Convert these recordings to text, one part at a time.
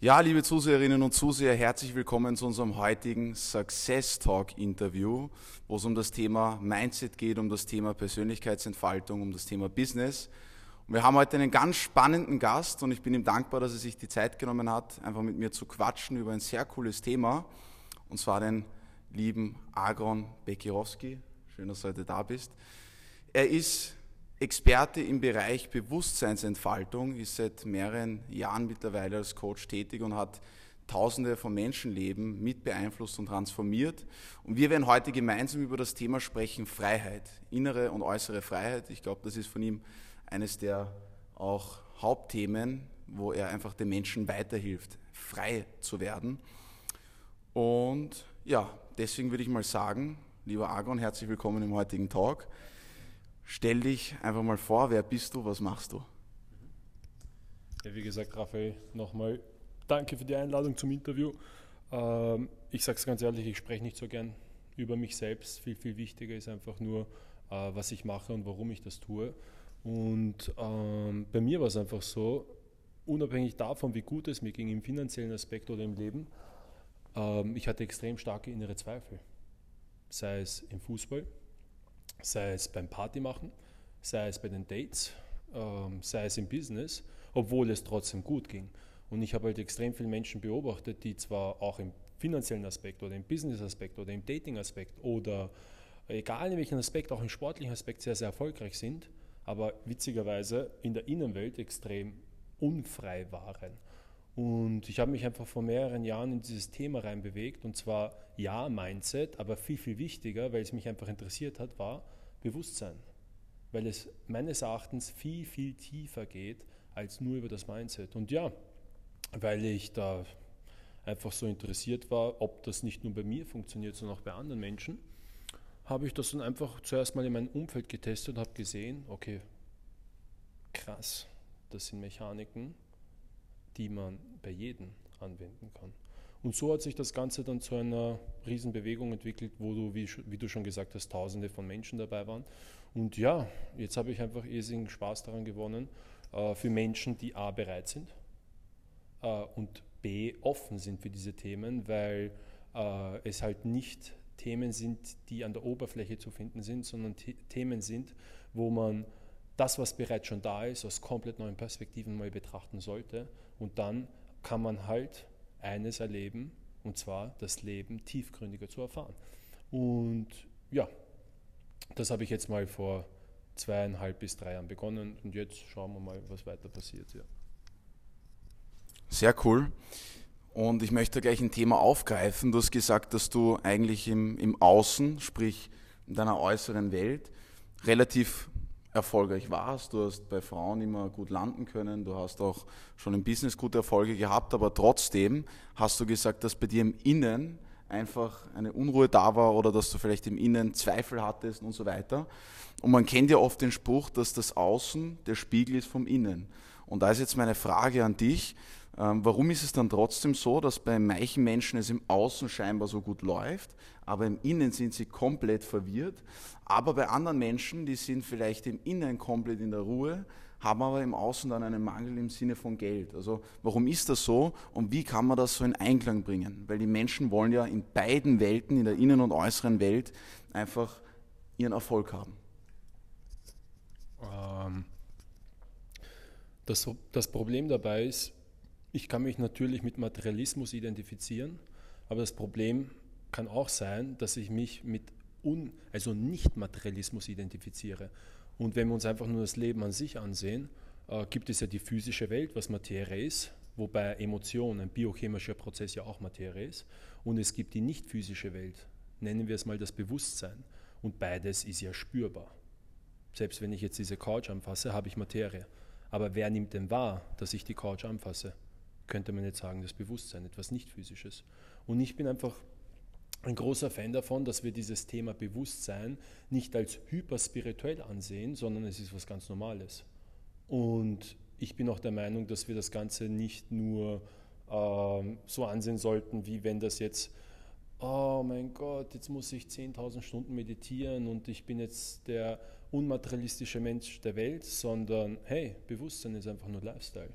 Ja, liebe Zuseherinnen und Zuseher, herzlich willkommen zu unserem heutigen Success Talk Interview, wo es um das Thema Mindset geht, um das Thema Persönlichkeitsentfaltung, um das Thema Business. Und wir haben heute einen ganz spannenden Gast und ich bin ihm dankbar, dass er sich die Zeit genommen hat, einfach mit mir zu quatschen über ein sehr cooles Thema, und zwar den lieben Agron Bekirowski. Schön, dass du heute da bist. Er ist Experte im Bereich Bewusstseinsentfaltung, ist seit mehreren Jahren mittlerweile als Coach tätig und hat Tausende von Menschenleben mit beeinflusst und transformiert. Und wir werden heute gemeinsam über das Thema sprechen, Freiheit, innere und äußere Freiheit. Ich glaube, das ist von ihm eines der auch Hauptthemen, wo er einfach den Menschen weiterhilft, frei zu werden. Und ja, deswegen würde ich mal sagen, lieber Argon, herzlich willkommen im heutigen Talk. Stell dich einfach mal vor, wer bist du, was machst du? Ja, wie gesagt, Raphael, nochmal danke für die Einladung zum Interview. Ähm, ich sage es ganz ehrlich, ich spreche nicht so gern über mich selbst. Viel, viel wichtiger ist einfach nur, äh, was ich mache und warum ich das tue. Und ähm, bei mir war es einfach so, unabhängig davon, wie gut es mir ging im finanziellen Aspekt oder im Leben, ähm, ich hatte extrem starke innere Zweifel. Sei es im Fußball, sei es beim Partymachen, sei es bei den Dates, ähm, sei es im Business, obwohl es trotzdem gut ging. Und ich habe halt extrem viele Menschen beobachtet, die zwar auch im finanziellen Aspekt oder im Business-Aspekt oder im Dating-Aspekt oder egal in welchem Aspekt, auch im sportlichen Aspekt sehr, sehr erfolgreich sind, aber witzigerweise in der Innenwelt extrem unfrei waren. Und ich habe mich einfach vor mehreren Jahren in dieses Thema reinbewegt. Und zwar ja, Mindset, aber viel, viel wichtiger, weil es mich einfach interessiert hat, war Bewusstsein. Weil es meines Erachtens viel, viel tiefer geht als nur über das Mindset. Und ja, weil ich da einfach so interessiert war, ob das nicht nur bei mir funktioniert, sondern auch bei anderen Menschen, habe ich das dann einfach zuerst mal in meinem Umfeld getestet und habe gesehen, okay, krass, das sind Mechaniken, die man bei jedem anwenden kann. Und so hat sich das Ganze dann zu einer Riesenbewegung entwickelt, wo du, wie, wie, du schon gesagt hast, Tausende von Menschen dabei waren. Und ja, jetzt habe ich einfach irrsinnigen Spaß daran gewonnen, äh, für Menschen, die A bereit sind äh, und B offen sind für diese Themen, weil äh, es halt nicht Themen sind, die an der Oberfläche zu finden sind, sondern Themen sind, wo man das, was bereits schon da ist, aus komplett neuen Perspektiven mal betrachten sollte und dann kann man halt eines erleben, und zwar das Leben tiefgründiger zu erfahren. Und ja, das habe ich jetzt mal vor zweieinhalb bis drei Jahren begonnen und jetzt schauen wir mal, was weiter passiert. Ja. Sehr cool. Und ich möchte gleich ein Thema aufgreifen. Du hast gesagt, dass du eigentlich im, im Außen, sprich in deiner äußeren Welt, relativ erfolgreich warst. Du hast bei Frauen immer gut landen können. Du hast auch schon im Business gute Erfolge gehabt. Aber trotzdem hast du gesagt, dass bei dir im Innen einfach eine Unruhe da war oder dass du vielleicht im Innen Zweifel hattest und so weiter. Und man kennt ja oft den Spruch, dass das Außen der Spiegel ist vom Innen. Und da ist jetzt meine Frage an dich. Ähm, warum ist es dann trotzdem so, dass bei manchen Menschen es im Außen scheinbar so gut läuft, aber im Innen sind sie komplett verwirrt? Aber bei anderen Menschen, die sind vielleicht im Innen komplett in der Ruhe, haben aber im Außen dann einen Mangel im Sinne von Geld. Also warum ist das so und wie kann man das so in Einklang bringen? Weil die Menschen wollen ja in beiden Welten, in der innen- und äußeren Welt, einfach ihren Erfolg haben. Ähm, das, das Problem dabei ist, ich kann mich natürlich mit Materialismus identifizieren, aber das Problem kann auch sein, dass ich mich mit Un, also Nicht-Materialismus identifiziere. Und wenn wir uns einfach nur das Leben an sich ansehen, äh, gibt es ja die physische Welt, was Materie ist, wobei Emotion, ein biochemischer Prozess ja auch Materie ist. Und es gibt die nicht physische Welt, nennen wir es mal das Bewusstsein. Und beides ist ja spürbar. Selbst wenn ich jetzt diese Couch anfasse, habe ich Materie. Aber wer nimmt denn wahr, dass ich die Couch anfasse? Könnte man jetzt sagen, das Bewusstsein, etwas nicht physisches. Und ich bin einfach ein großer Fan davon, dass wir dieses Thema Bewusstsein nicht als hyperspirituell ansehen, sondern es ist was ganz Normales. Und ich bin auch der Meinung, dass wir das Ganze nicht nur ähm, so ansehen sollten, wie wenn das jetzt, oh mein Gott, jetzt muss ich 10.000 Stunden meditieren und ich bin jetzt der unmaterialistische Mensch der Welt, sondern hey, Bewusstsein ist einfach nur Lifestyle.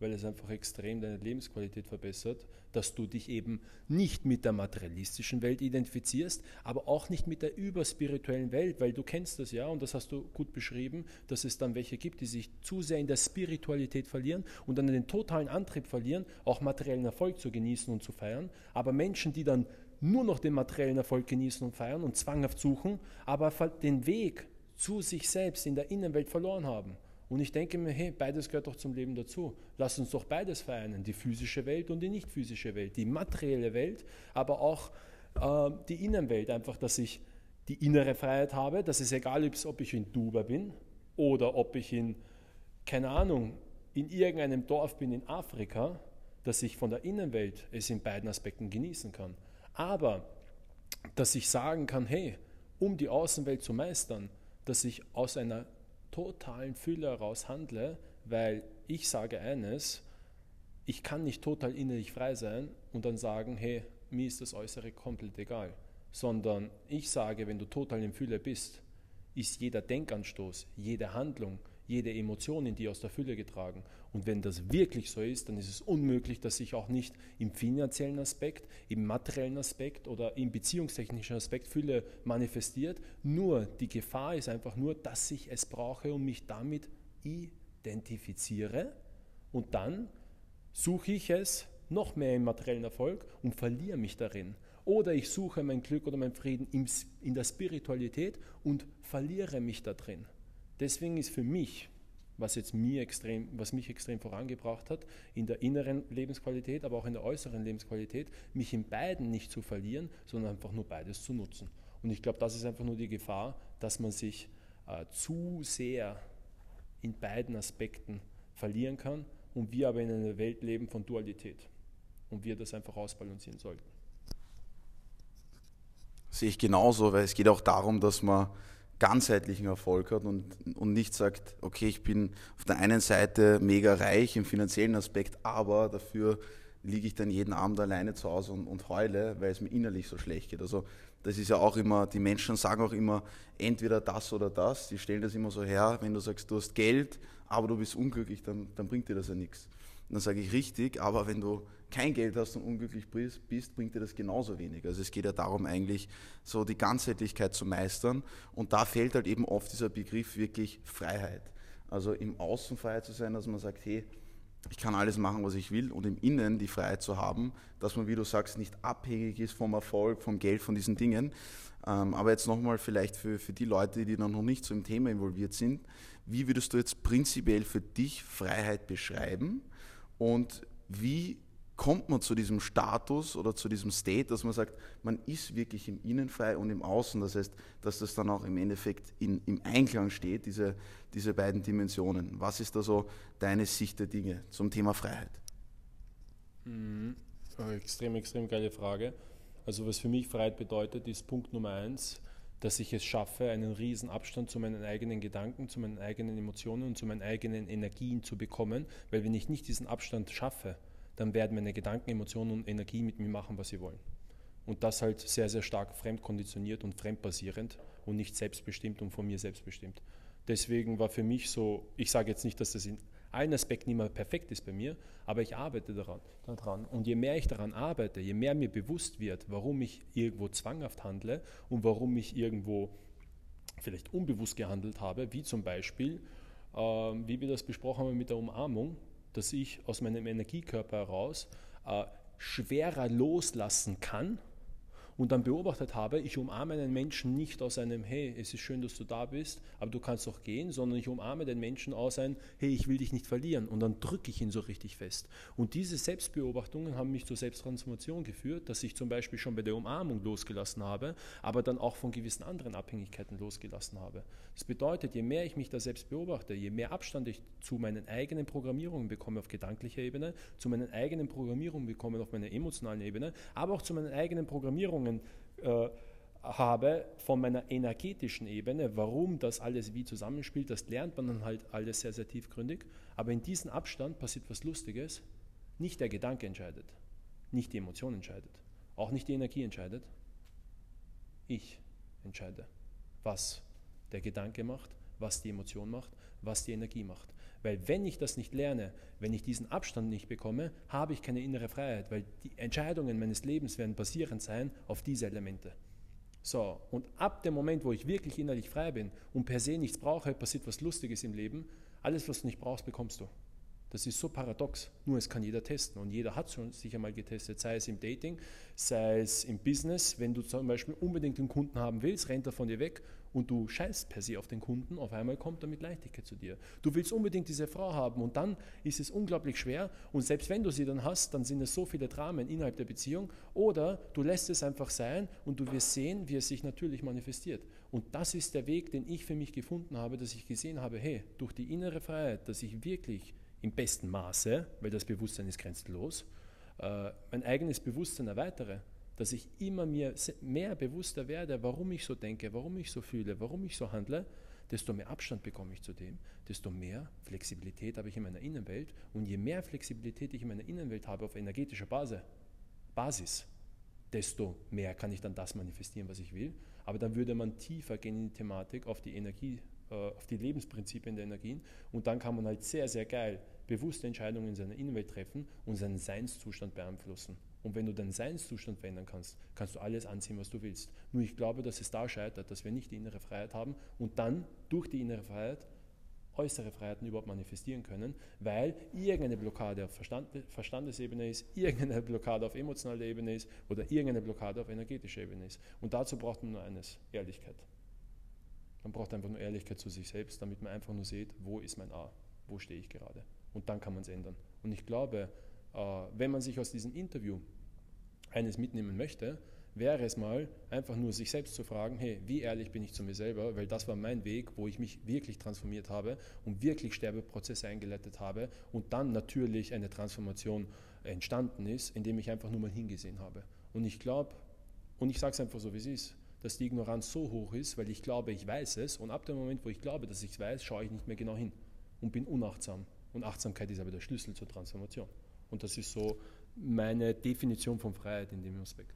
Weil es einfach extrem deine Lebensqualität verbessert, dass du dich eben nicht mit der materialistischen Welt identifizierst, aber auch nicht mit der überspirituellen Welt, weil du kennst das ja und das hast du gut beschrieben, dass es dann welche gibt, die sich zu sehr in der Spiritualität verlieren und dann den totalen Antrieb verlieren, auch materiellen Erfolg zu genießen und zu feiern, aber Menschen, die dann nur noch den materiellen Erfolg genießen und feiern und zwanghaft suchen, aber den Weg zu sich selbst in der Innenwelt verloren haben. Und ich denke mir, hey, beides gehört doch zum Leben dazu. Lass uns doch beides vereinen, die physische Welt und die nicht physische Welt, die materielle Welt, aber auch äh, die Innenwelt. Einfach, dass ich die innere Freiheit habe, dass es egal ist, ob ich in Dubai bin oder ob ich in, keine Ahnung, in irgendeinem Dorf bin in Afrika, dass ich von der Innenwelt es in beiden Aspekten genießen kann. Aber, dass ich sagen kann, hey, um die Außenwelt zu meistern, dass ich aus einer totalen Fülle heraus handle, weil ich sage eines, ich kann nicht total innerlich frei sein und dann sagen, hey, mir ist das Äußere komplett egal, sondern ich sage, wenn du total in Fülle bist, ist jeder Denkanstoß, jede Handlung, jede Emotion in die aus der Fülle getragen. Und wenn das wirklich so ist, dann ist es unmöglich, dass sich auch nicht im finanziellen Aspekt, im materiellen Aspekt oder im beziehungstechnischen Aspekt Fülle manifestiert. Nur die Gefahr ist einfach nur, dass ich es brauche und mich damit identifiziere. Und dann suche ich es noch mehr im materiellen Erfolg und verliere mich darin. Oder ich suche mein Glück oder meinen Frieden in der Spiritualität und verliere mich da drin. Deswegen ist für mich, was jetzt mir extrem, was mich extrem vorangebracht hat, in der inneren Lebensqualität, aber auch in der äußeren Lebensqualität, mich in beiden nicht zu verlieren, sondern einfach nur beides zu nutzen. Und ich glaube, das ist einfach nur die Gefahr, dass man sich äh, zu sehr in beiden Aspekten verlieren kann und wir aber in einer Welt leben von Dualität und wir das einfach ausbalancieren sollten. Sehe ich genauso, weil es geht auch darum, dass man ganzheitlichen Erfolg hat und, und nicht sagt, okay, ich bin auf der einen Seite mega reich im finanziellen Aspekt, aber dafür liege ich dann jeden Abend alleine zu Hause und, und heule, weil es mir innerlich so schlecht geht. Also das ist ja auch immer, die Menschen sagen auch immer, entweder das oder das. Die stellen das immer so her, wenn du sagst, du hast Geld, aber du bist unglücklich, dann, dann bringt dir das ja nichts. Und dann sage ich richtig, aber wenn du kein Geld hast und unglücklich bist, bringt dir das genauso wenig. Also es geht ja darum, eigentlich so die Ganzheitlichkeit zu meistern. Und da fällt halt eben oft dieser Begriff wirklich Freiheit. Also im Außen frei zu sein, dass man sagt, hey, ich kann alles machen, was ich will und im Innen die Freiheit zu haben, dass man, wie du sagst, nicht abhängig ist vom Erfolg, vom Geld, von diesen Dingen. Ähm, aber jetzt nochmal vielleicht für, für die Leute, die dann noch nicht so im Thema involviert sind, wie würdest du jetzt prinzipiell für dich Freiheit beschreiben und wie kommt man zu diesem Status oder zu diesem State, dass man sagt, man ist wirklich im Innen frei und im Außen. Das heißt, dass das dann auch im Endeffekt in, im Einklang steht, diese, diese beiden Dimensionen. Was ist da so deine Sicht der Dinge zum Thema Freiheit? Mhm. Extrem, extrem geile Frage. Also was für mich Freiheit bedeutet, ist Punkt Nummer eins, dass ich es schaffe, einen riesen Abstand zu meinen eigenen Gedanken, zu meinen eigenen Emotionen und zu meinen eigenen Energien zu bekommen, weil wenn ich nicht diesen Abstand schaffe, dann werden meine Gedanken, Emotionen und Energie mit mir machen, was sie wollen. Und das halt sehr, sehr stark fremdkonditioniert und fremdbasierend und nicht selbstbestimmt und von mir selbstbestimmt. Deswegen war für mich so, ich sage jetzt nicht, dass das in allen Aspekten immer perfekt ist bei mir, aber ich arbeite daran, daran. Und je mehr ich daran arbeite, je mehr mir bewusst wird, warum ich irgendwo zwanghaft handle und warum ich irgendwo vielleicht unbewusst gehandelt habe, wie zum Beispiel, äh, wie wir das besprochen haben mit der Umarmung, dass ich aus meinem Energiekörper heraus äh, schwerer loslassen kann und dann beobachtet habe, ich umarme einen Menschen nicht aus einem, hey, es ist schön, dass du da bist, aber du kannst doch gehen, sondern ich umarme den Menschen aus einem, hey, ich will dich nicht verlieren und dann drücke ich ihn so richtig fest. Und diese Selbstbeobachtungen haben mich zur Selbsttransformation geführt, dass ich zum Beispiel schon bei der Umarmung losgelassen habe, aber dann auch von gewissen anderen Abhängigkeiten losgelassen habe. Das bedeutet, je mehr ich mich da selbst beobachte, je mehr Abstand ich zu meinen eigenen Programmierungen bekomme auf gedanklicher Ebene, zu meinen eigenen Programmierungen bekomme auf meiner emotionalen Ebene, aber auch zu meinen eigenen Programmierungen Erfahrungen äh, habe von meiner energetischen Ebene, warum das alles wie zusammenspielt, das lernt man dann halt alles sehr, sehr tiefgründig. Aber in diesem Abstand passiert was Lustiges. Nicht der Gedanke entscheidet, nicht die Emotion entscheidet, auch nicht die Energie entscheidet. Ich entscheide, was der Gedanke macht, was die Emotion macht, was die Energie macht. Weil wenn ich das nicht lerne, wenn ich diesen Abstand nicht bekomme, habe ich keine innere Freiheit, weil die Entscheidungen meines Lebens werden basierend sein auf diese Elemente. So, und ab dem Moment, wo ich wirklich innerlich frei bin und per se nichts brauche, passiert was Lustiges im Leben. Alles, was du nicht brauchst, bekommst du. Das ist so paradox. Nur es kann jeder testen und jeder hat schon sicher mal getestet, sei es im Dating, sei es im Business. Wenn du zum Beispiel unbedingt einen Kunden haben willst, rennt er von dir weg und du scheißt per se auf den Kunden, auf einmal kommt er mit Leichtigkeit zu dir. Du willst unbedingt diese Frau haben und dann ist es unglaublich schwer und selbst wenn du sie dann hast, dann sind es so viele Dramen innerhalb der Beziehung oder du lässt es einfach sein und du wirst sehen, wie es sich natürlich manifestiert. Und das ist der Weg, den ich für mich gefunden habe, dass ich gesehen habe, hey, durch die innere Freiheit, dass ich wirklich im besten Maße, weil das Bewusstsein ist grenzenlos, äh, mein eigenes Bewusstsein erweitere dass ich immer mir mehr bewusster werde, warum ich so denke, warum ich so fühle, warum ich so handle, desto mehr Abstand bekomme ich zu dem, desto mehr Flexibilität habe ich in meiner Innenwelt. Und je mehr Flexibilität ich in meiner Innenwelt habe auf energetischer Basis, Basis, desto mehr kann ich dann das manifestieren, was ich will. Aber dann würde man tiefer gehen in die Thematik, auf die Energie, äh, auf die Lebensprinzipien der Energien. Und dann kann man halt sehr, sehr geil bewusste Entscheidungen in seiner Innenwelt treffen und seinen Seinszustand beeinflussen. Und wenn du deinen Seinszustand verändern kannst, kannst du alles anziehen, was du willst. Nur ich glaube, dass es da scheitert, dass wir nicht die innere Freiheit haben und dann durch die innere Freiheit äußere Freiheiten überhaupt manifestieren können, weil irgendeine Blockade auf Verstand, Verstandesebene ist, irgendeine Blockade auf emotionaler Ebene ist oder irgendeine Blockade auf energetischer Ebene ist. Und dazu braucht man nur eines, Ehrlichkeit. Man braucht einfach nur Ehrlichkeit zu sich selbst, damit man einfach nur sieht, wo ist mein A, wo stehe ich gerade. Und dann kann man es ändern. Und ich glaube, äh, wenn man sich aus diesem Interview eines mitnehmen möchte, wäre es mal einfach nur sich selbst zu fragen, hey, wie ehrlich bin ich zu mir selber, weil das war mein Weg, wo ich mich wirklich transformiert habe und wirklich Sterbeprozesse eingeleitet habe und dann natürlich eine Transformation entstanden ist, indem ich einfach nur mal hingesehen habe. Und ich glaube, und ich sage es einfach so, wie es ist, dass die Ignoranz so hoch ist, weil ich glaube, ich weiß es und ab dem Moment, wo ich glaube, dass ich es weiß, schaue ich nicht mehr genau hin und bin unachtsam. Und Achtsamkeit ist aber der Schlüssel zur Transformation. Und das ist so meine Definition von Freiheit in dem Aspekt.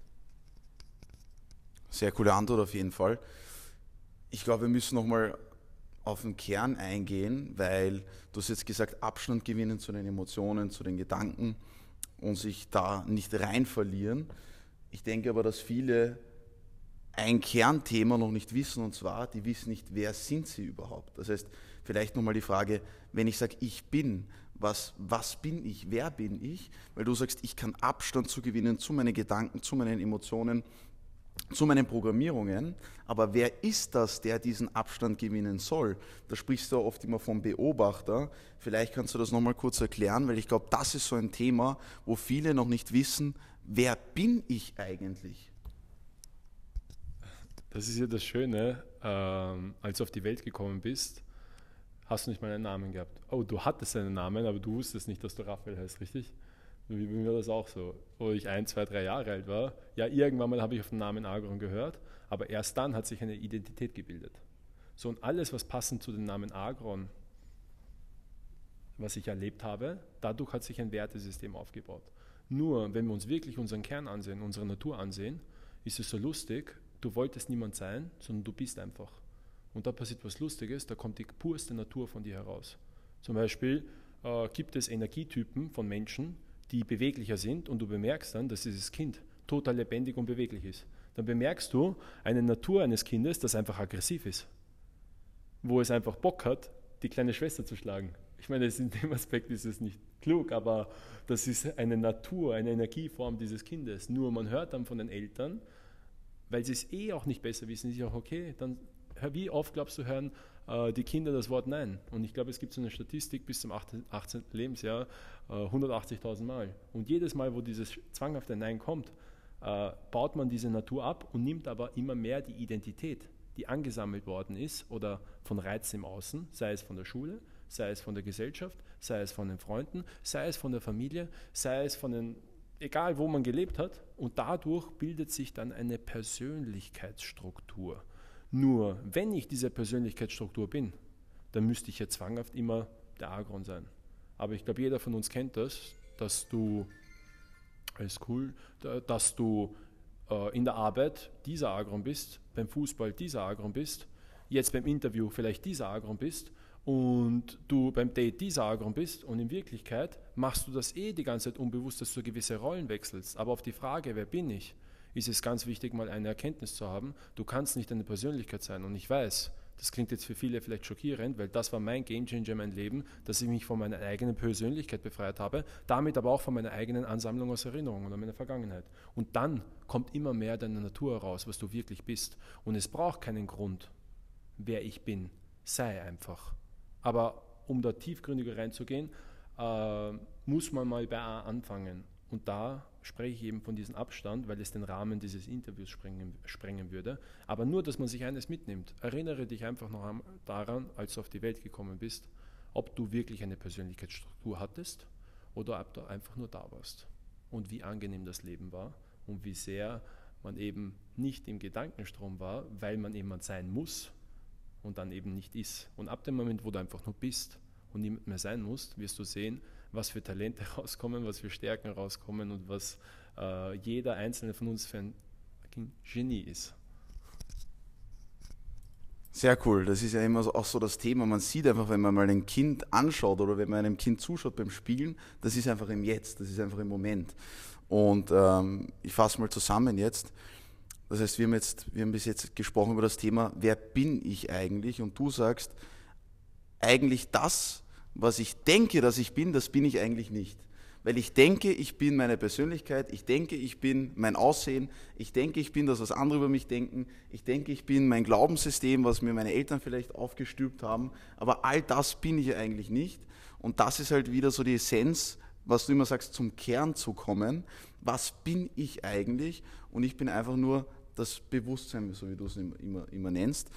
Sehr coole Antwort auf jeden Fall. Ich glaube, wir müssen nochmal auf den Kern eingehen, weil du hast jetzt gesagt, Abstand gewinnen zu den Emotionen, zu den Gedanken und sich da nicht rein verlieren. Ich denke aber, dass viele ein Kernthema noch nicht wissen, und zwar, die wissen nicht, wer sind sie überhaupt. Das heißt, vielleicht nochmal die Frage, wenn ich sage, ich bin, was, was bin ich, wer bin ich? Weil du sagst, ich kann Abstand zu gewinnen zu meinen Gedanken, zu meinen Emotionen, zu meinen Programmierungen. Aber wer ist das, der diesen Abstand gewinnen soll? Da sprichst du oft immer vom Beobachter. Vielleicht kannst du das nochmal kurz erklären, weil ich glaube, das ist so ein Thema, wo viele noch nicht wissen, wer bin ich eigentlich? Das ist ja das Schöne, ähm, als du auf die Welt gekommen bist, hast du nicht mal einen Namen gehabt. Oh, du hattest einen Namen, aber du wusstest nicht, dass du Raphael heißt, richtig? Wie bei mir das auch so. Wo ich ein, zwei, drei Jahre alt war, ja, irgendwann mal habe ich auf den Namen Agron gehört, aber erst dann hat sich eine Identität gebildet. So und alles, was passend zu dem Namen Agron, was ich erlebt habe, dadurch hat sich ein Wertesystem aufgebaut. Nur, wenn wir uns wirklich unseren Kern ansehen, unsere Natur ansehen, ist es so lustig, du wolltest niemand sein, sondern du bist einfach. Und da passiert was Lustiges, da kommt die purste Natur von dir heraus. Zum Beispiel äh, gibt es Energietypen von Menschen, die beweglicher sind und du bemerkst dann, dass dieses Kind total lebendig und beweglich ist. Dann bemerkst du eine Natur eines Kindes, das einfach aggressiv ist, wo es einfach Bock hat, die kleine Schwester zu schlagen. Ich meine, in dem Aspekt ist es nicht klug, aber das ist eine Natur, eine Energieform dieses Kindes. Nur man hört dann von den Eltern, weil sie es eh auch nicht besser wissen, ist ja auch okay, dann wie oft glaubst du, hören äh, die Kinder das Wort Nein? Und ich glaube, es gibt so eine Statistik bis zum 18. 18. Lebensjahr äh, 180.000 Mal. Und jedes Mal, wo dieses zwanghafte Nein kommt, äh, baut man diese Natur ab und nimmt aber immer mehr die Identität, die angesammelt worden ist oder von Reizen im Außen, sei es von der Schule, sei es von der Gesellschaft, sei es von den Freunden, sei es von der Familie, sei es von den, egal wo man gelebt hat. Und dadurch bildet sich dann eine Persönlichkeitsstruktur. Nur wenn ich diese Persönlichkeitsstruktur bin, dann müsste ich ja zwanghaft immer der Agron sein. Aber ich glaube, jeder von uns kennt das, dass du, ist cool, dass du äh, in der Arbeit dieser Agron bist, beim Fußball dieser Agron bist, jetzt beim Interview vielleicht dieser Agron bist und du beim Date dieser Agron bist und in Wirklichkeit machst du das eh die ganze Zeit unbewusst, dass du gewisse Rollen wechselst. Aber auf die Frage, wer bin ich, ist es ganz wichtig, mal eine Erkenntnis zu haben. Du kannst nicht eine Persönlichkeit sein. Und ich weiß, das klingt jetzt für viele vielleicht schockierend, weil das war mein Gamechanger in meinem Leben, dass ich mich von meiner eigenen Persönlichkeit befreit habe, damit aber auch von meiner eigenen Ansammlung aus Erinnerungen oder meiner Vergangenheit. Und dann kommt immer mehr deine Natur heraus, was du wirklich bist. Und es braucht keinen Grund, wer ich bin. Sei einfach. Aber um da tiefgründiger reinzugehen, äh, muss man mal bei A anfangen. Und da spreche ich eben von diesem Abstand, weil es den Rahmen dieses Interviews sprengen, sprengen würde. Aber nur, dass man sich eines mitnimmt. Erinnere dich einfach noch daran, als du auf die Welt gekommen bist, ob du wirklich eine Persönlichkeitsstruktur hattest oder ob du einfach nur da warst. Und wie angenehm das Leben war und wie sehr man eben nicht im Gedankenstrom war, weil man jemand sein muss und dann eben nicht ist. Und ab dem Moment, wo du einfach nur bist und niemand mehr sein musst, wirst du sehen, was für Talente rauskommen, was für Stärken rauskommen und was äh, jeder einzelne von uns für ein Genie ist. Sehr cool. Das ist ja immer auch so das Thema. Man sieht einfach, wenn man mal ein Kind anschaut oder wenn man einem Kind zuschaut beim Spielen, das ist einfach im Jetzt, das ist einfach im Moment. Und ähm, ich fasse mal zusammen jetzt. Das heißt, wir haben, jetzt, wir haben bis jetzt gesprochen über das Thema, wer bin ich eigentlich? Und du sagst, eigentlich das, was ich denke, dass ich bin, das bin ich eigentlich nicht. Weil ich denke, ich bin meine Persönlichkeit, ich denke, ich bin mein Aussehen, ich denke, ich bin das, was andere über mich denken, ich denke, ich bin mein Glaubenssystem, was mir meine Eltern vielleicht aufgestülpt haben, aber all das bin ich eigentlich nicht. Und das ist halt wieder so die Essenz, was du immer sagst, zum Kern zu kommen. Was bin ich eigentlich? Und ich bin einfach nur das Bewusstsein, so wie du es immer, immer nennst.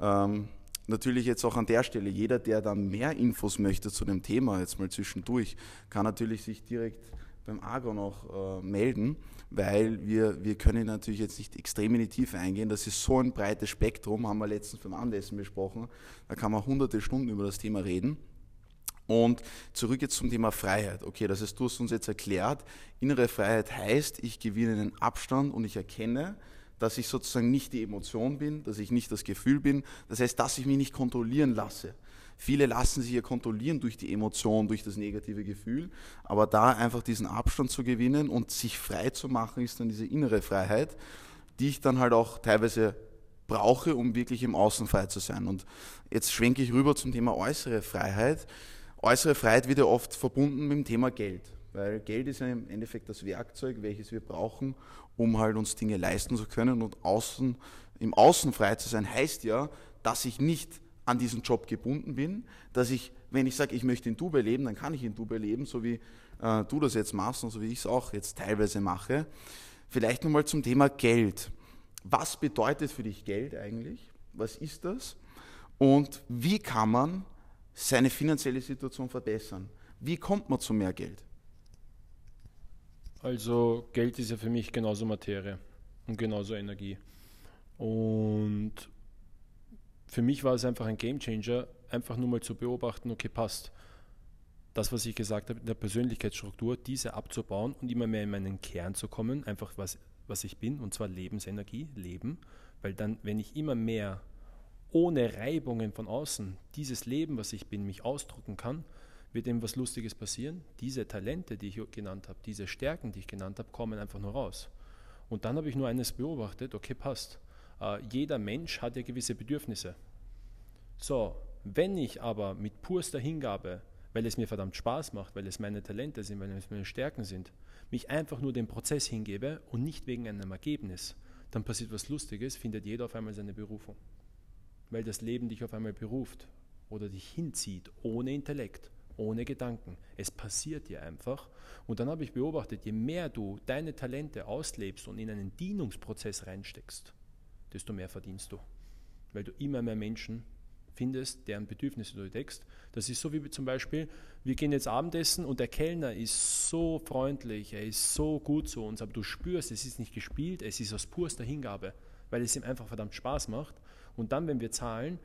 Ähm, natürlich jetzt auch an der Stelle, jeder, der dann mehr Infos möchte zu dem Thema, jetzt mal zwischendurch, kann natürlich sich direkt beim Argon auch äh, melden, weil wir, wir können natürlich jetzt nicht extrem in die Tiefe eingehen. Das ist so ein breites Spektrum, haben wir letztens beim Andessen besprochen. Da kann man hunderte Stunden über das Thema reden. Und zurück jetzt zum Thema Freiheit. Okay, das heißt, du hast uns jetzt erklärt, innere Freiheit heißt, ich gewinne einen Abstand und ich erkenne, dass ich sozusagen nicht die Emotion bin, dass ich nicht das Gefühl bin. Das heißt, dass ich mich nicht kontrollieren lasse. Viele lassen sich ja kontrollieren durch die Emotion, durch das negative Gefühl, aber da einfach diesen Abstand zu gewinnen und sich frei zu machen, ist dann diese innere Freiheit, die ich dann halt auch teilweise brauche, um wirklich im Außen frei zu sein. Und jetzt schwenke ich rüber zum Thema äußere Freiheit. Äußere Freiheit wird ja oft verbunden mit dem Thema Geld, weil Geld ist ja im Endeffekt das Werkzeug, welches wir brauchen, um halt uns Dinge leisten zu können. Und außen, im Außen frei zu sein, heißt ja, dass ich nicht an diesen Job gebunden bin, dass ich, wenn ich sage, ich möchte in Dubai leben, dann kann ich in Dubai leben, so wie äh, du das jetzt machst und so wie ich es auch jetzt teilweise mache. Vielleicht nochmal zum Thema Geld. Was bedeutet für dich Geld eigentlich? Was ist das? Und wie kann man seine finanzielle Situation verbessern? Wie kommt man zu mehr Geld? Also Geld ist ja für mich genauso Materie und genauso Energie. Und für mich war es einfach ein Game Changer, einfach nur mal zu beobachten, okay, passt. Das, was ich gesagt habe, in der Persönlichkeitsstruktur, diese abzubauen und immer mehr in meinen Kern zu kommen, einfach was, was ich bin, und zwar Lebensenergie, Leben. Weil dann, wenn ich immer mehr ohne Reibungen von außen dieses Leben, was ich bin, mich ausdrucken kann, wird eben was Lustiges passieren. Diese Talente, die ich genannt habe, diese Stärken, die ich genannt habe, kommen einfach nur raus. Und dann habe ich nur eines beobachtet, okay, passt. Äh, jeder Mensch hat ja gewisse Bedürfnisse. So, wenn ich aber mit purster Hingabe, weil es mir verdammt Spaß macht, weil es meine Talente sind, weil es meine Stärken sind, mich einfach nur dem Prozess hingebe und nicht wegen einem Ergebnis, dann passiert was Lustiges, findet jeder auf einmal seine Berufung. Weil das Leben dich auf einmal beruft oder dich hinzieht, ohne Intellekt ohne Gedanken. Es passiert dir einfach. Und dann habe ich beobachtet, je mehr du deine Talente auslebst und in einen Dienungsprozess reinsteckst, desto mehr verdienst du. Weil du immer mehr Menschen findest, deren Bedürfnisse du deckst. Das ist so wie zum Beispiel, wir gehen jetzt Abendessen und der Kellner ist so freundlich, er ist so gut zu uns, aber du spürst, es ist nicht gespielt, es ist aus purster Hingabe, weil es ihm einfach verdammt Spaß macht. Und dann, wenn wir zahlen,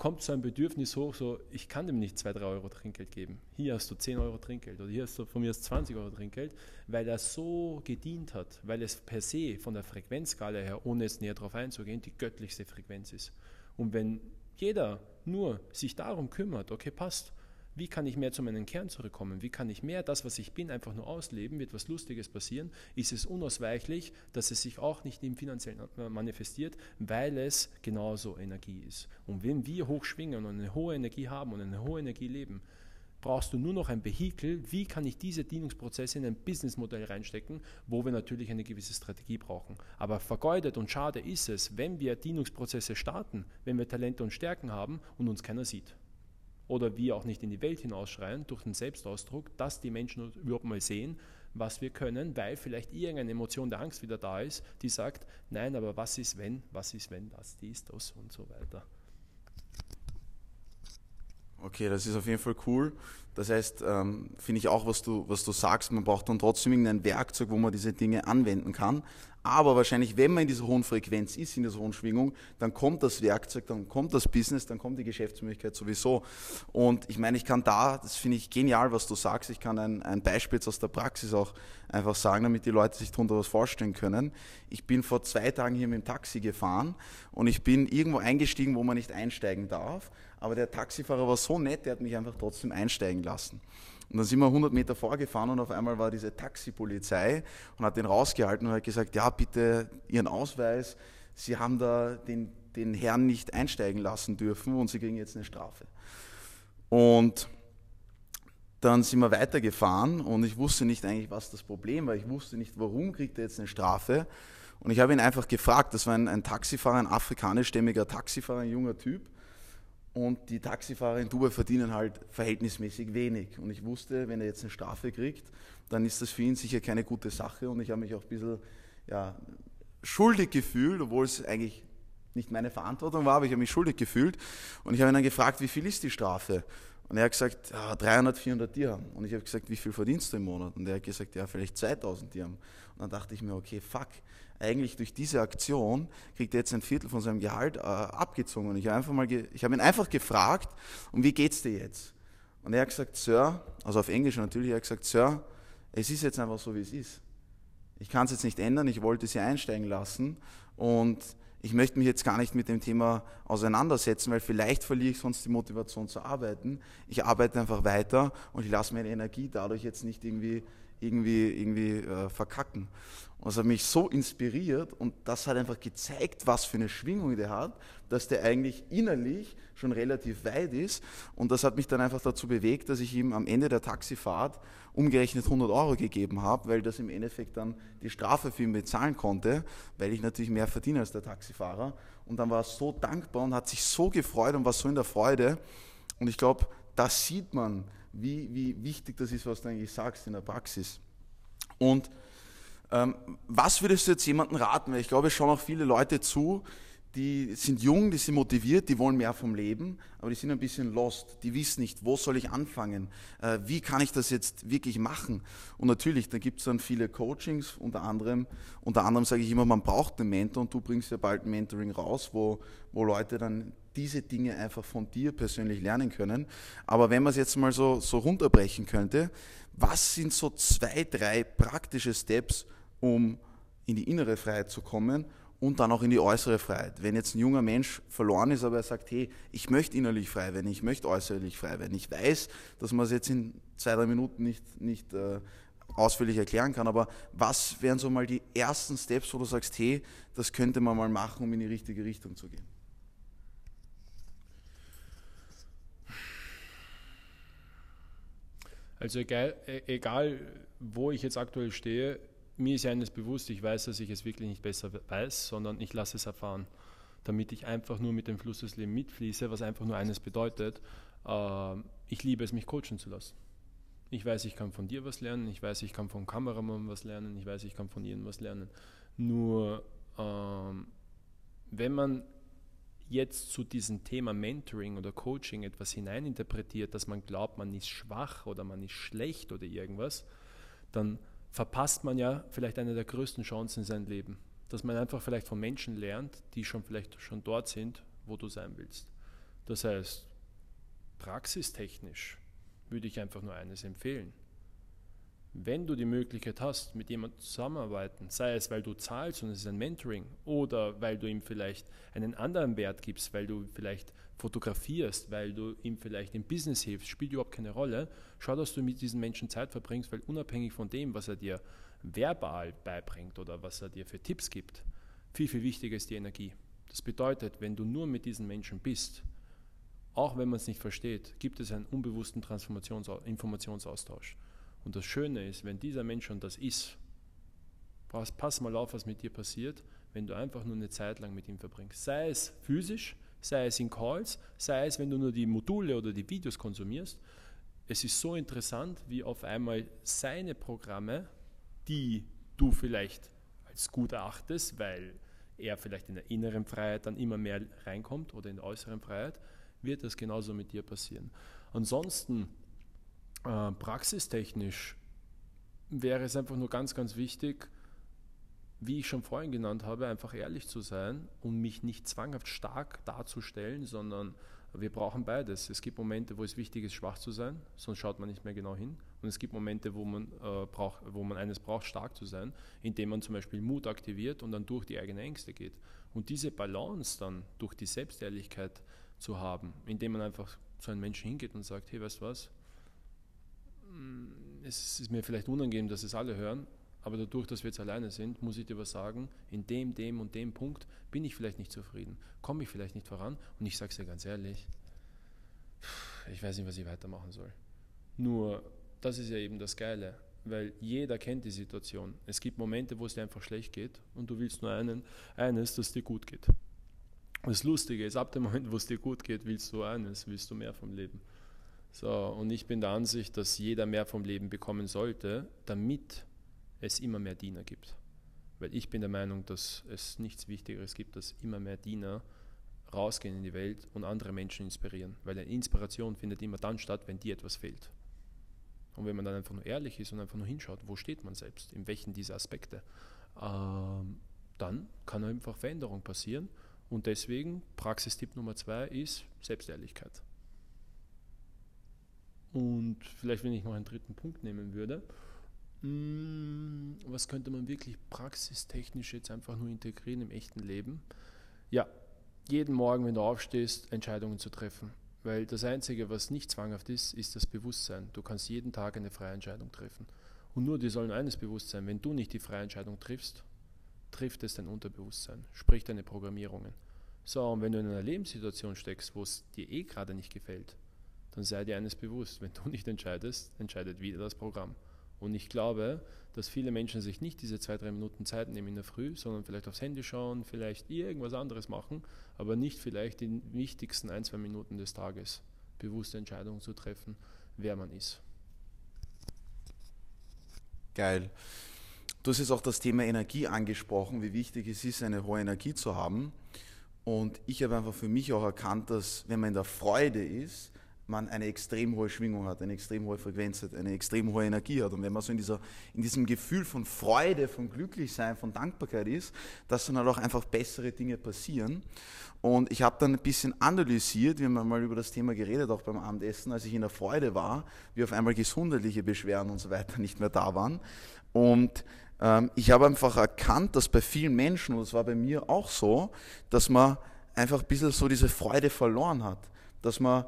kommt so ein Bedürfnis hoch, so ich kann dem nicht 2, 3 Euro Trinkgeld geben. Hier hast du 10 Euro Trinkgeld oder hier hast du von mir aus 20 Euro Trinkgeld, weil er so gedient hat, weil es per se von der Frequenzskala her, ohne jetzt näher darauf einzugehen, die göttlichste Frequenz ist. Und wenn jeder nur sich darum kümmert, okay, passt, wie kann ich mehr zu meinem Kern zurückkommen? Wie kann ich mehr das, was ich bin, einfach nur ausleben? Wird was Lustiges passieren? Ist es unausweichlich, dass es sich auch nicht im Finanziellen manifestiert, weil es genauso Energie ist? Und wenn wir hoch schwingen und eine hohe Energie haben und eine hohe Energie leben, brauchst du nur noch ein Vehikel, wie kann ich diese Dienungsprozesse in ein Businessmodell reinstecken, wo wir natürlich eine gewisse Strategie brauchen. Aber vergeudet und schade ist es, wenn wir Dienungsprozesse starten, wenn wir Talente und Stärken haben und uns keiner sieht oder wir auch nicht in die Welt hinausschreien durch den Selbstausdruck, dass die Menschen überhaupt mal sehen, was wir können, weil vielleicht irgendeine Emotion der Angst wieder da ist, die sagt, nein, aber was ist wenn, was ist wenn, das, dies, das und so weiter. Okay, das ist auf jeden Fall cool. Das heißt, ähm, finde ich auch, was du, was du sagst, man braucht dann trotzdem irgendein Werkzeug, wo man diese Dinge anwenden kann. Aber wahrscheinlich, wenn man in dieser hohen Frequenz ist, in dieser hohen Schwingung, dann kommt das Werkzeug, dann kommt das Business, dann kommt die Geschäftsmöglichkeit sowieso. Und ich meine, ich kann da, das finde ich genial, was du sagst, ich kann ein, ein Beispiel aus der Praxis auch einfach sagen, damit die Leute sich darunter was vorstellen können. Ich bin vor zwei Tagen hier mit dem Taxi gefahren und ich bin irgendwo eingestiegen, wo man nicht einsteigen darf. Aber der Taxifahrer war so nett, der hat mich einfach trotzdem einsteigen lassen. Und dann sind wir 100 Meter vorgefahren und auf einmal war diese Taxipolizei und hat den rausgehalten und hat gesagt, ja bitte Ihren Ausweis, Sie haben da den, den Herrn nicht einsteigen lassen dürfen und Sie kriegen jetzt eine Strafe. Und dann sind wir weitergefahren und ich wusste nicht eigentlich, was das Problem war. Ich wusste nicht, warum kriegt er jetzt eine Strafe. Und ich habe ihn einfach gefragt, das war ein, ein Taxifahrer, ein afrikanischstämmiger Taxifahrer, ein junger Typ. Und die Taxifahrer in Dubai verdienen halt verhältnismäßig wenig. Und ich wusste, wenn er jetzt eine Strafe kriegt, dann ist das für ihn sicher keine gute Sache. Und ich habe mich auch ein bisschen ja, schuldig gefühlt, obwohl es eigentlich nicht meine Verantwortung war, aber ich habe mich schuldig gefühlt. Und ich habe ihn dann gefragt, wie viel ist die Strafe? Und er hat gesagt, ja, 300, 400 Dirham. Und ich habe gesagt, wie viel verdienst du im Monat? Und er hat gesagt, ja, vielleicht 2000 Dirham. Und dann dachte ich mir, okay, fuck, eigentlich durch diese Aktion kriegt er jetzt ein Viertel von seinem Gehalt äh, abgezogen. Und ich habe einfach mal, ich habe ihn einfach gefragt, und wie geht's dir jetzt? Und er hat gesagt, Sir, also auf Englisch natürlich, er hat gesagt, Sir, es ist jetzt einfach so, wie es ist. Ich kann es jetzt nicht ändern, ich wollte sie einsteigen lassen und ich möchte mich jetzt gar nicht mit dem Thema auseinandersetzen, weil vielleicht verliere ich sonst die Motivation zu arbeiten. Ich arbeite einfach weiter und ich lasse meine Energie dadurch jetzt nicht irgendwie irgendwie, irgendwie äh, verkacken. Und das hat mich so inspiriert und das hat einfach gezeigt, was für eine Schwingung der hat, dass der eigentlich innerlich schon relativ weit ist. Und das hat mich dann einfach dazu bewegt, dass ich ihm am Ende der Taxifahrt umgerechnet 100 Euro gegeben habe, weil das im Endeffekt dann die Strafe für ihn bezahlen konnte, weil ich natürlich mehr verdiene als der Taxifahrer. Und dann war er so dankbar und hat sich so gefreut und war so in der Freude. Und ich glaube, das sieht man, wie, wie wichtig das ist, was du eigentlich sagst in der Praxis. Und ähm, was würdest du jetzt jemandem raten? Weil ich glaube, es schauen auch viele Leute zu, die sind jung, die sind motiviert, die wollen mehr vom Leben, aber die sind ein bisschen lost. Die wissen nicht, wo soll ich anfangen? Äh, wie kann ich das jetzt wirklich machen? Und natürlich, da gibt es dann viele Coachings, unter anderem, unter anderem sage ich immer, man braucht einen Mentor und du bringst ja bald ein Mentoring raus, wo, wo Leute dann diese Dinge einfach von dir persönlich lernen können. Aber wenn man es jetzt mal so, so runterbrechen könnte, was sind so zwei, drei praktische Steps, um in die innere Freiheit zu kommen und dann auch in die äußere Freiheit. Wenn jetzt ein junger Mensch verloren ist, aber er sagt, hey, ich möchte innerlich frei werden, ich möchte äußerlich frei werden. Ich weiß, dass man es jetzt in zwei, drei Minuten nicht, nicht äh, ausführlich erklären kann, aber was wären so mal die ersten Steps, wo du sagst, hey, das könnte man mal machen, um in die richtige Richtung zu gehen? Also egal, e, egal, wo ich jetzt aktuell stehe, mir ist eines bewusst, ich weiß, dass ich es wirklich nicht besser weiß, sondern ich lasse es erfahren, damit ich einfach nur mit dem Fluss des Lebens mitfließe, was einfach nur eines bedeutet, äh, ich liebe es, mich coachen zu lassen. Ich weiß, ich kann von dir was lernen, ich weiß, ich kann vom Kameramann was lernen, ich weiß, ich kann von ihnen was lernen. Nur ähm, wenn man jetzt zu diesem Thema Mentoring oder Coaching etwas hineininterpretiert, dass man glaubt, man ist schwach oder man ist schlecht oder irgendwas, dann verpasst man ja vielleicht eine der größten Chancen in seinem Leben. Dass man einfach vielleicht von Menschen lernt, die schon vielleicht schon dort sind, wo du sein willst. Das heißt, praxistechnisch würde ich einfach nur eines empfehlen. Wenn du die Möglichkeit hast, mit jemandem zusammenzuarbeiten, sei es, weil du zahlst und es ist ein Mentoring oder weil du ihm vielleicht einen anderen Wert gibst, weil du vielleicht fotografierst, weil du ihm vielleicht im Business hilfst, spielt überhaupt keine Rolle. Schau, dass du mit diesen Menschen Zeit verbringst, weil unabhängig von dem, was er dir verbal beibringt oder was er dir für Tipps gibt, viel, viel wichtiger ist die Energie. Das bedeutet, wenn du nur mit diesen Menschen bist, auch wenn man es nicht versteht, gibt es einen unbewussten Informationsaustausch. Und das Schöne ist, wenn dieser Mensch schon das ist, pass, pass mal auf, was mit dir passiert, wenn du einfach nur eine Zeit lang mit ihm verbringst. Sei es physisch, sei es in Calls, sei es, wenn du nur die Module oder die Videos konsumierst. Es ist so interessant, wie auf einmal seine Programme, die du vielleicht als gut erachtest, weil er vielleicht in der inneren Freiheit dann immer mehr reinkommt oder in der äußeren Freiheit, wird das genauso mit dir passieren. Ansonsten äh, praxistechnisch wäre es einfach nur ganz, ganz wichtig, wie ich schon vorhin genannt habe, einfach ehrlich zu sein und mich nicht zwanghaft stark darzustellen, sondern wir brauchen beides. Es gibt Momente, wo es wichtig ist, schwach zu sein, sonst schaut man nicht mehr genau hin. Und es gibt Momente, wo man, äh, braucht, wo man eines braucht, stark zu sein, indem man zum Beispiel Mut aktiviert und dann durch die eigenen Ängste geht. Und diese Balance dann durch die Selbstehrlichkeit zu haben, indem man einfach zu einem Menschen hingeht und sagt, hey, weißt du was, es ist mir vielleicht unangenehm, dass es alle hören, aber dadurch, dass wir jetzt alleine sind, muss ich dir was sagen, in dem, dem und dem Punkt bin ich vielleicht nicht zufrieden, komme ich vielleicht nicht voran und ich sage es dir ganz ehrlich, ich weiß nicht, was ich weitermachen soll. Nur, das ist ja eben das Geile, weil jeder kennt die Situation. Es gibt Momente, wo es dir einfach schlecht geht und du willst nur einen, eines, dass es dir gut geht. Das Lustige ist, ab dem Moment, wo es dir gut geht, willst du eines, willst du mehr vom Leben. So, und ich bin der Ansicht, dass jeder mehr vom Leben bekommen sollte, damit es immer mehr Diener gibt. Weil ich bin der Meinung, dass es nichts Wichtigeres gibt, dass immer mehr Diener rausgehen in die Welt und andere Menschen inspirieren. Weil eine Inspiration findet immer dann statt, wenn dir etwas fehlt. Und wenn man dann einfach nur ehrlich ist und einfach nur hinschaut, wo steht man selbst, in welchen dieser Aspekte, ähm, dann kann einfach Veränderung passieren. Und deswegen, Praxistipp Nummer zwei ist Selbstehrlichkeit. Und vielleicht, wenn ich noch einen dritten Punkt nehmen würde, mm, was könnte man wirklich praxistechnisch jetzt einfach nur integrieren im echten Leben? Ja, jeden Morgen, wenn du aufstehst, Entscheidungen zu treffen. Weil das Einzige, was nicht zwanghaft ist, ist das Bewusstsein. Du kannst jeden Tag eine freie Entscheidung treffen. Und nur dir sollen eines bewusst sein, wenn du nicht die freie Entscheidung triffst, trifft es dein Unterbewusstsein, sprich deine Programmierungen. So, und wenn du in einer Lebenssituation steckst, wo es dir eh gerade nicht gefällt, dann sei dir eines bewusst, wenn du nicht entscheidest, entscheidet wieder das Programm. Und ich glaube, dass viele Menschen sich nicht diese zwei, drei Minuten Zeit nehmen in der Früh, sondern vielleicht aufs Handy schauen, vielleicht irgendwas anderes machen, aber nicht vielleicht die wichtigsten ein, zwei Minuten des Tages bewusste Entscheidungen zu treffen, wer man ist. Geil. Du hast jetzt auch das Thema Energie angesprochen, wie wichtig es ist, eine hohe Energie zu haben. Und ich habe einfach für mich auch erkannt, dass wenn man in der Freude ist, man eine extrem hohe Schwingung hat, eine extrem hohe Frequenz hat, eine extrem hohe Energie hat. Und wenn man so in, dieser, in diesem Gefühl von Freude, von Glücklichsein, von Dankbarkeit ist, dass dann halt auch einfach bessere Dinge passieren. Und ich habe dann ein bisschen analysiert, wir haben mal über das Thema geredet, auch beim Abendessen, als ich in der Freude war, wie auf einmal gesundheitliche Beschwerden und so weiter nicht mehr da waren. Und ähm, ich habe einfach erkannt, dass bei vielen Menschen, und das war bei mir auch so, dass man einfach ein bisschen so diese Freude verloren hat. Dass man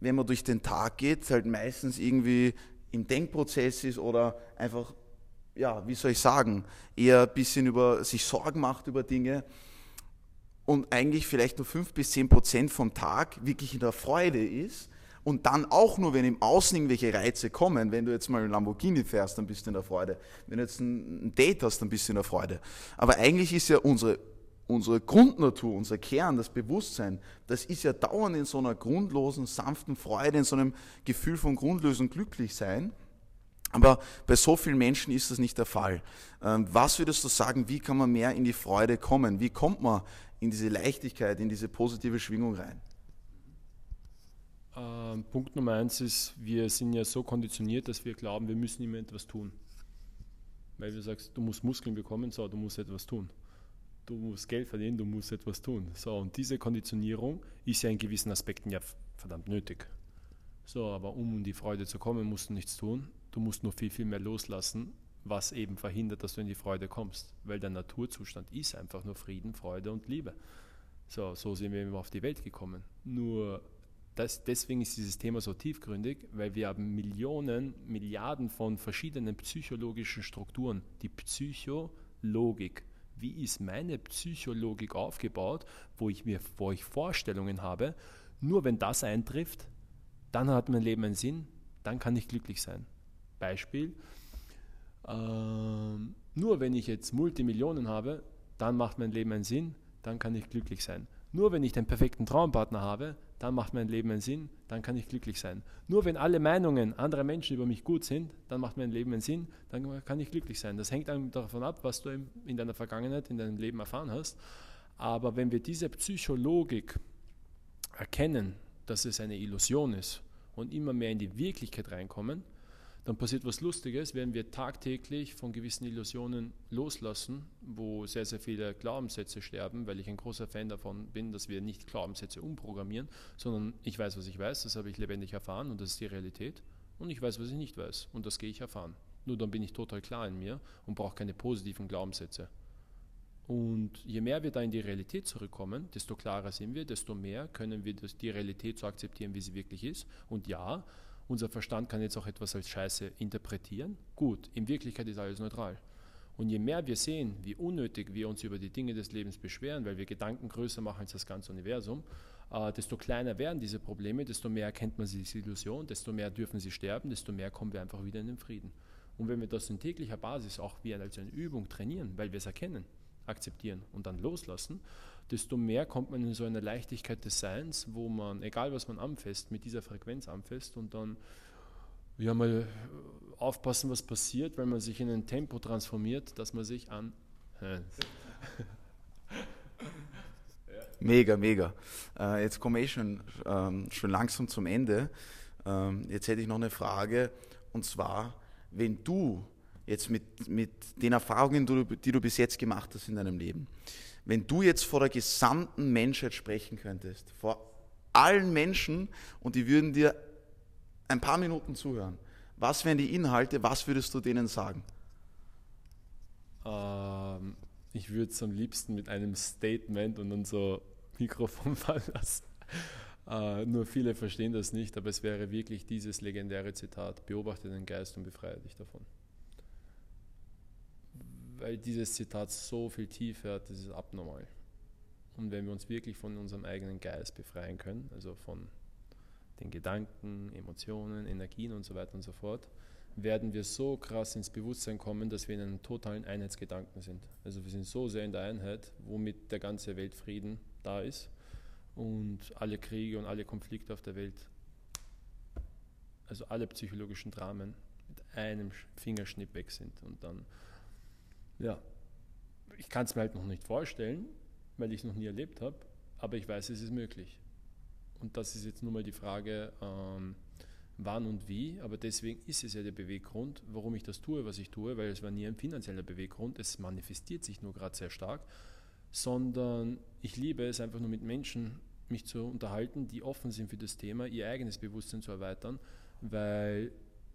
wenn man durch den Tag geht, halt meistens irgendwie im Denkprozess ist oder einfach, ja, wie soll ich sagen, eher ein bisschen über sich Sorgen macht über Dinge und eigentlich vielleicht nur fünf bis zehn Prozent vom Tag wirklich in der Freude ist und dann auch nur, wenn im Außen irgendwelche Reize kommen, wenn du jetzt mal ein Lamborghini fährst, dann bist du in der Freude. Wenn du jetzt ein Date hast, dann bist du in der Freude. Aber eigentlich ist ja unsere unsere Grundnatur, unser Kern, das Bewusstsein, das ist ja dauernd in so einer grundlosen, sanften Freude, in so einem Gefühl von grundlosem Glücklichsein. Aber bei so vielen Menschen ist das nicht der Fall. Ähm, was würdest du sagen, wie kann man mehr in die Freude kommen? Wie kommt man in diese Leichtigkeit, in diese positive Schwingung rein? Ähm, Punkt Nummer eins ist, wir sind ja so konditioniert, dass wir glauben, wir müssen immer etwas tun. Weil du sagst, du musst Muskeln bekommen, so, du musst etwas tun du musst Geld verdienen, du musst etwas tun. So, und diese Konditionierung ist ja in gewissen Aspekten ja verdammt nötig. So, aber um in die Freude zu kommen, musst du nichts tun. Du musst nur viel, viel mehr loslassen, was eben verhindert, dass du in die Freude kommst. Weil der Naturzustand ist einfach nur Frieden, Freude und Liebe. So, so sind wir eben auf die Welt gekommen. Nur das, deswegen ist dieses Thema so tiefgründig, weil wir haben Millionen, Milliarden von verschiedenen psychologischen Strukturen. Die Psychologik. Wie ist meine Psychologik aufgebaut, wo ich mir wo ich Vorstellungen habe? Nur wenn das eintrifft, dann hat mein Leben einen Sinn, dann kann ich glücklich sein. Beispiel, ähm, nur wenn ich jetzt Multimillionen habe, dann macht mein Leben einen Sinn, dann kann ich glücklich sein. Nur wenn ich den perfekten Traumpartner habe, dann macht mein Leben einen Sinn, dann kann ich glücklich sein. Nur wenn alle Meinungen anderer Menschen über mich gut sind, dann macht mein Leben einen Sinn, dann kann ich glücklich sein. Das hängt davon ab, was du in deiner Vergangenheit, in deinem Leben erfahren hast. Aber wenn wir diese Psychologik erkennen, dass es eine Illusion ist und immer mehr in die Wirklichkeit reinkommen, dann passiert was Lustiges, wenn wir tagtäglich von gewissen Illusionen loslassen, wo sehr, sehr viele Glaubenssätze sterben, weil ich ein großer Fan davon bin, dass wir nicht Glaubenssätze umprogrammieren, sondern ich weiß, was ich weiß, das habe ich lebendig erfahren und das ist die Realität und ich weiß, was ich nicht weiß und das gehe ich erfahren. Nur dann bin ich total klar in mir und brauche keine positiven Glaubenssätze. Und je mehr wir da in die Realität zurückkommen, desto klarer sind wir, desto mehr können wir die Realität so akzeptieren, wie sie wirklich ist. Und ja, unser Verstand kann jetzt auch etwas als Scheiße interpretieren. Gut, in Wirklichkeit ist alles neutral. Und je mehr wir sehen, wie unnötig wir uns über die Dinge des Lebens beschweren, weil wir Gedanken größer machen als das ganze Universum, äh, desto kleiner werden diese Probleme, desto mehr erkennt man diese Illusion, desto mehr dürfen sie sterben, desto mehr kommen wir einfach wieder in den Frieden. Und wenn wir das in täglicher Basis auch wie als eine Übung trainieren, weil wir es erkennen, akzeptieren und dann loslassen, desto mehr kommt man in so eine Leichtigkeit des Seins, wo man, egal was man anfasst, mit dieser Frequenz anfasst und dann ja mal aufpassen, was passiert, weil man sich in ein Tempo transformiert, dass man sich an. Mega, mega. Äh, jetzt komme ich schon, ähm, schon langsam zum Ende. Ähm, jetzt hätte ich noch eine Frage und zwar, wenn du jetzt mit, mit den Erfahrungen, die du, die du bis jetzt gemacht hast in deinem Leben, wenn du jetzt vor der gesamten Menschheit sprechen könntest, vor allen Menschen und die würden dir ein paar Minuten zuhören, was wären die Inhalte, was würdest du denen sagen? Ähm, ich würde es am liebsten mit einem Statement und dann so Mikrofon fallen lassen. Äh, nur viele verstehen das nicht, aber es wäre wirklich dieses legendäre Zitat, beobachte den Geist und befreie dich davon weil dieses Zitat so viel Tiefe hat, das ist abnormal. Und wenn wir uns wirklich von unserem eigenen Geist befreien können, also von den Gedanken, Emotionen, Energien und so weiter und so fort, werden wir so krass ins Bewusstsein kommen, dass wir in einem totalen Einheitsgedanken sind. Also wir sind so sehr in der Einheit, womit der ganze Weltfrieden da ist und alle Kriege und alle Konflikte auf der Welt, also alle psychologischen Dramen mit einem Fingerschnipp weg sind und dann ja, ich kann es mir halt noch nicht vorstellen, weil ich es noch nie erlebt habe, aber ich weiß, es ist möglich. Und das ist jetzt nur mal die Frage, ähm, wann und wie, aber deswegen ist es ja der Beweggrund, warum ich das tue, was ich tue, weil es war nie ein finanzieller Beweggrund, es manifestiert sich nur gerade sehr stark, sondern ich liebe es einfach nur mit Menschen mich zu unterhalten, die offen sind für das Thema, ihr eigenes Bewusstsein zu erweitern, weil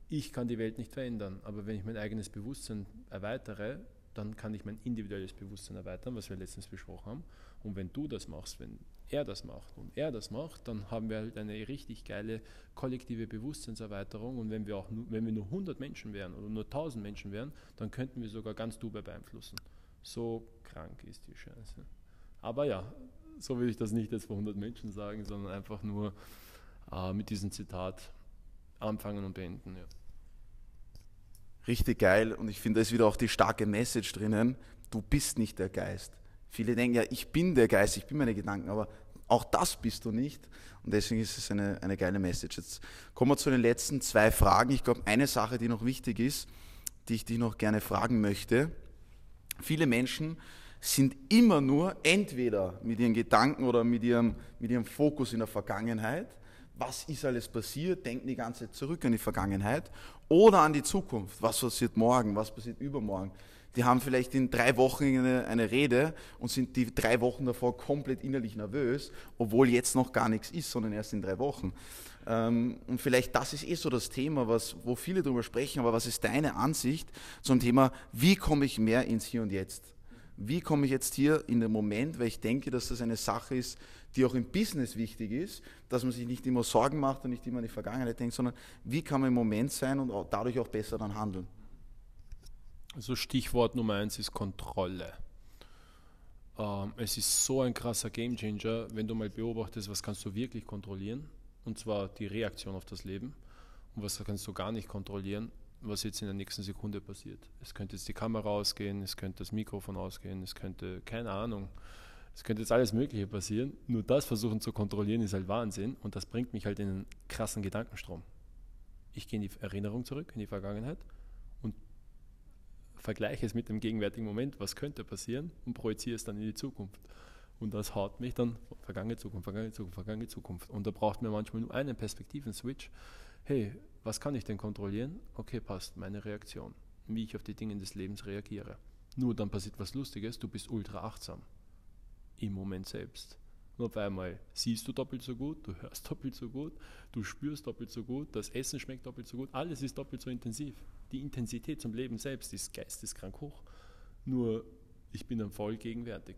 ich kann die Welt nicht verändern, aber wenn ich mein eigenes Bewusstsein erweitere, dann kann ich mein individuelles Bewusstsein erweitern, was wir letztens besprochen haben. Und wenn du das machst, wenn er das macht und er das macht, dann haben wir halt eine richtig geile kollektive Bewusstseinserweiterung. Und wenn wir auch nur, wenn wir nur 100 Menschen wären oder nur 1000 Menschen wären, dann könnten wir sogar ganz Dubai beeinflussen. So krank ist die Scheiße. Aber ja, so will ich das nicht jetzt vor 100 Menschen sagen, sondern einfach nur äh, mit diesem Zitat anfangen und beenden. Ja. Richtig geil. Und ich finde, da ist wieder auch die starke Message drinnen. Du bist nicht der Geist. Viele denken ja, ich bin der Geist, ich bin meine Gedanken, aber auch das bist du nicht. Und deswegen ist es eine, eine geile Message. Jetzt kommen wir zu den letzten zwei Fragen. Ich glaube, eine Sache, die noch wichtig ist, die ich dich noch gerne fragen möchte. Viele Menschen sind immer nur entweder mit ihren Gedanken oder mit ihrem, mit ihrem Fokus in der Vergangenheit was ist alles passiert, denken die ganze Zeit zurück an die Vergangenheit oder an die Zukunft. Was passiert morgen, was passiert übermorgen. Die haben vielleicht in drei Wochen eine, eine Rede und sind die drei Wochen davor komplett innerlich nervös, obwohl jetzt noch gar nichts ist, sondern erst in drei Wochen. Ähm, und vielleicht das ist eh so das Thema, was, wo viele darüber sprechen, aber was ist deine Ansicht zum Thema, wie komme ich mehr ins Hier und Jetzt? Wie komme ich jetzt hier in den Moment, weil ich denke, dass das eine Sache ist, die auch im Business wichtig ist, dass man sich nicht immer Sorgen macht und nicht immer an die Vergangenheit denkt, sondern wie kann man im Moment sein und dadurch auch besser dann handeln? Also Stichwort Nummer eins ist Kontrolle. Ähm, es ist so ein krasser Gamechanger, wenn du mal beobachtest, was kannst du wirklich kontrollieren, und zwar die Reaktion auf das Leben, und was kannst du gar nicht kontrollieren, was jetzt in der nächsten Sekunde passiert. Es könnte jetzt die Kamera ausgehen, es könnte das Mikrofon ausgehen, es könnte, keine Ahnung, es könnte jetzt alles Mögliche passieren. Nur das versuchen zu kontrollieren ist halt Wahnsinn und das bringt mich halt in einen krassen Gedankenstrom. Ich gehe in die Erinnerung zurück, in die Vergangenheit vergleiche es mit dem gegenwärtigen Moment, was könnte passieren und projiziere es dann in die Zukunft. Und das haut mich dann vergangene Zukunft, vergangene Zukunft, vergangene Zukunft. Und da braucht man manchmal nur einen Perspektiven-Switch. Hey, was kann ich denn kontrollieren? Okay, passt, meine Reaktion, wie ich auf die Dinge des Lebens reagiere. Nur dann passiert was Lustiges, du bist ultra achtsam im Moment selbst. Und auf einmal siehst du doppelt so gut, du hörst doppelt so gut, du spürst doppelt so gut, das Essen schmeckt doppelt so gut, alles ist doppelt so intensiv. Die Intensität zum Leben selbst ist geisteskrank hoch. Nur ich bin dann voll gegenwärtig,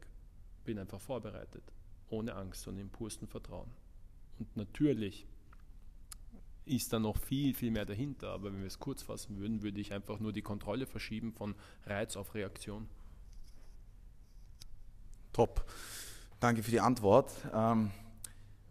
bin einfach vorbereitet, ohne Angst und im pursten Vertrauen. Und natürlich ist da noch viel, viel mehr dahinter, aber wenn wir es kurz fassen würden, würde ich einfach nur die Kontrolle verschieben von Reiz auf Reaktion. Top. Danke für die Antwort. Ähm,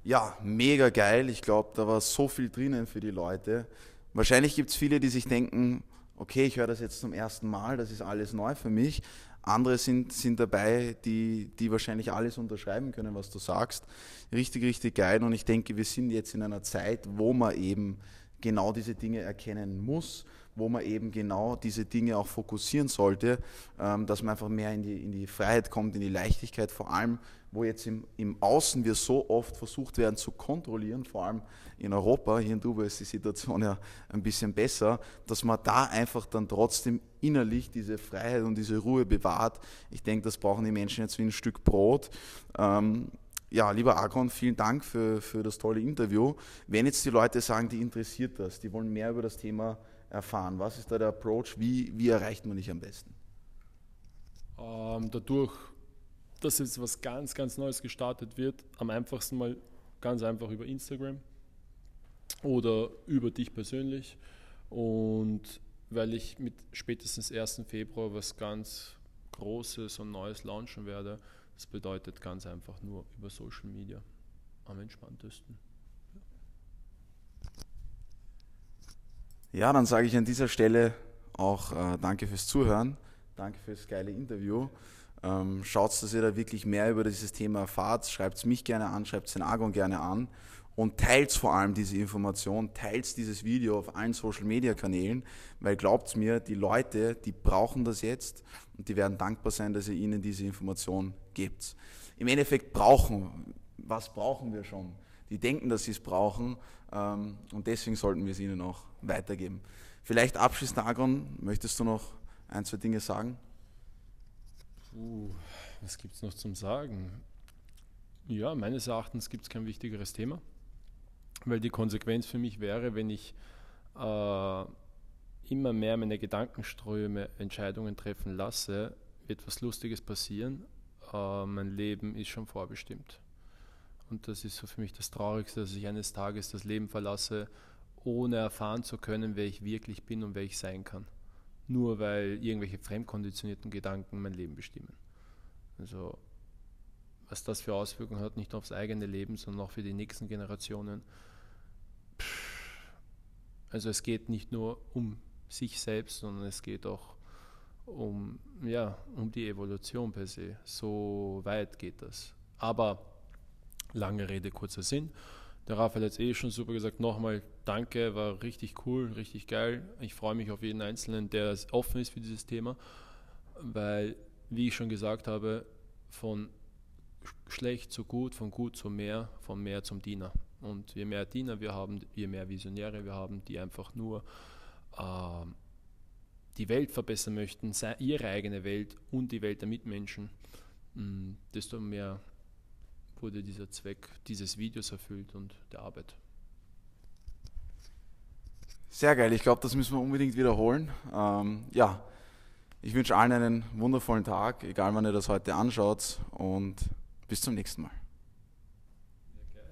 ja, mega geil. Ich glaube, da war so viel drinnen für die Leute. Wahrscheinlich gibt es viele, die sich denken, okay, ich höre das jetzt zum ersten Mal, das ist alles neu für mich. Andere sind, sind dabei, die, die wahrscheinlich alles unterschreiben können, was du sagst. Richtig, richtig geil. Und ich denke, wir sind jetzt in einer Zeit, wo man eben genau diese Dinge erkennen muss wo man eben genau diese Dinge auch fokussieren sollte, ähm, dass man einfach mehr in die, in die Freiheit kommt, in die Leichtigkeit, vor allem, wo jetzt im, im Außen wir so oft versucht werden zu kontrollieren, vor allem in Europa, hier in Dubai ist die Situation ja ein bisschen besser, dass man da einfach dann trotzdem innerlich diese Freiheit und diese Ruhe bewahrt. Ich denke, das brauchen die Menschen jetzt wie ein Stück Brot. Ähm, ja, lieber Agron, vielen Dank für, für das tolle Interview. Wenn jetzt die Leute sagen, die interessiert das, die wollen mehr über das Thema erfahren? Was ist da der Approach? Wie, wie erreicht man dich am besten? Ähm, dadurch, dass jetzt was ganz, ganz Neues gestartet wird, am einfachsten mal ganz einfach über Instagram oder über dich persönlich. Und weil ich mit spätestens 1. Februar was ganz Großes und Neues launchen werde, das bedeutet ganz einfach nur über Social Media am entspanntesten. Ja, dann sage ich an dieser Stelle auch äh, danke fürs Zuhören, danke fürs geile Interview. Ähm, schaut, dass ihr da wirklich mehr über dieses Thema erfahrt. Schreibt es mich gerne an, schreibt es den Argon gerne an und teilt vor allem diese Information, teilt dieses Video auf allen Social Media Kanälen, weil glaubt mir, die Leute, die brauchen das jetzt und die werden dankbar sein, dass ihr ihnen diese Information gebt. Im Endeffekt brauchen, was brauchen wir schon? Die denken, dass sie es brauchen ähm, und deswegen sollten wir es ihnen auch weitergeben. Vielleicht abschließend, Agron, möchtest du noch ein, zwei Dinge sagen? Puh, was gibt es noch zum Sagen? Ja, meines Erachtens gibt es kein wichtigeres Thema, weil die Konsequenz für mich wäre, wenn ich äh, immer mehr meine Gedankenströme Entscheidungen treffen lasse, wird was Lustiges passieren. Äh, mein Leben ist schon vorbestimmt. Und das ist so für mich das Traurigste, dass ich eines Tages das Leben verlasse ohne erfahren zu können, wer ich wirklich bin und wer ich sein kann. Nur weil irgendwelche fremdkonditionierten Gedanken mein Leben bestimmen. Also was das für Auswirkungen hat, nicht nur aufs eigene Leben, sondern auch für die nächsten Generationen. Also es geht nicht nur um sich selbst, sondern es geht auch um, ja, um die Evolution per se. So weit geht das. Aber lange Rede, kurzer Sinn. Der Raphael hat es eh schon super gesagt. Nochmal danke, war richtig cool, richtig geil. Ich freue mich auf jeden Einzelnen, der offen ist für dieses Thema, weil, wie ich schon gesagt habe, von schlecht zu gut, von gut zu mehr, von mehr zum Diener. Und je mehr Diener wir haben, je mehr Visionäre wir haben, die einfach nur äh, die Welt verbessern möchten, ihre eigene Welt und die Welt der Mitmenschen, mm, desto mehr wurde dieser Zweck dieses Videos erfüllt und der Arbeit. Sehr geil, ich glaube, das müssen wir unbedingt wiederholen. Ähm, ja, ich wünsche allen einen wundervollen Tag, egal wann ihr das heute anschaut und bis zum nächsten Mal.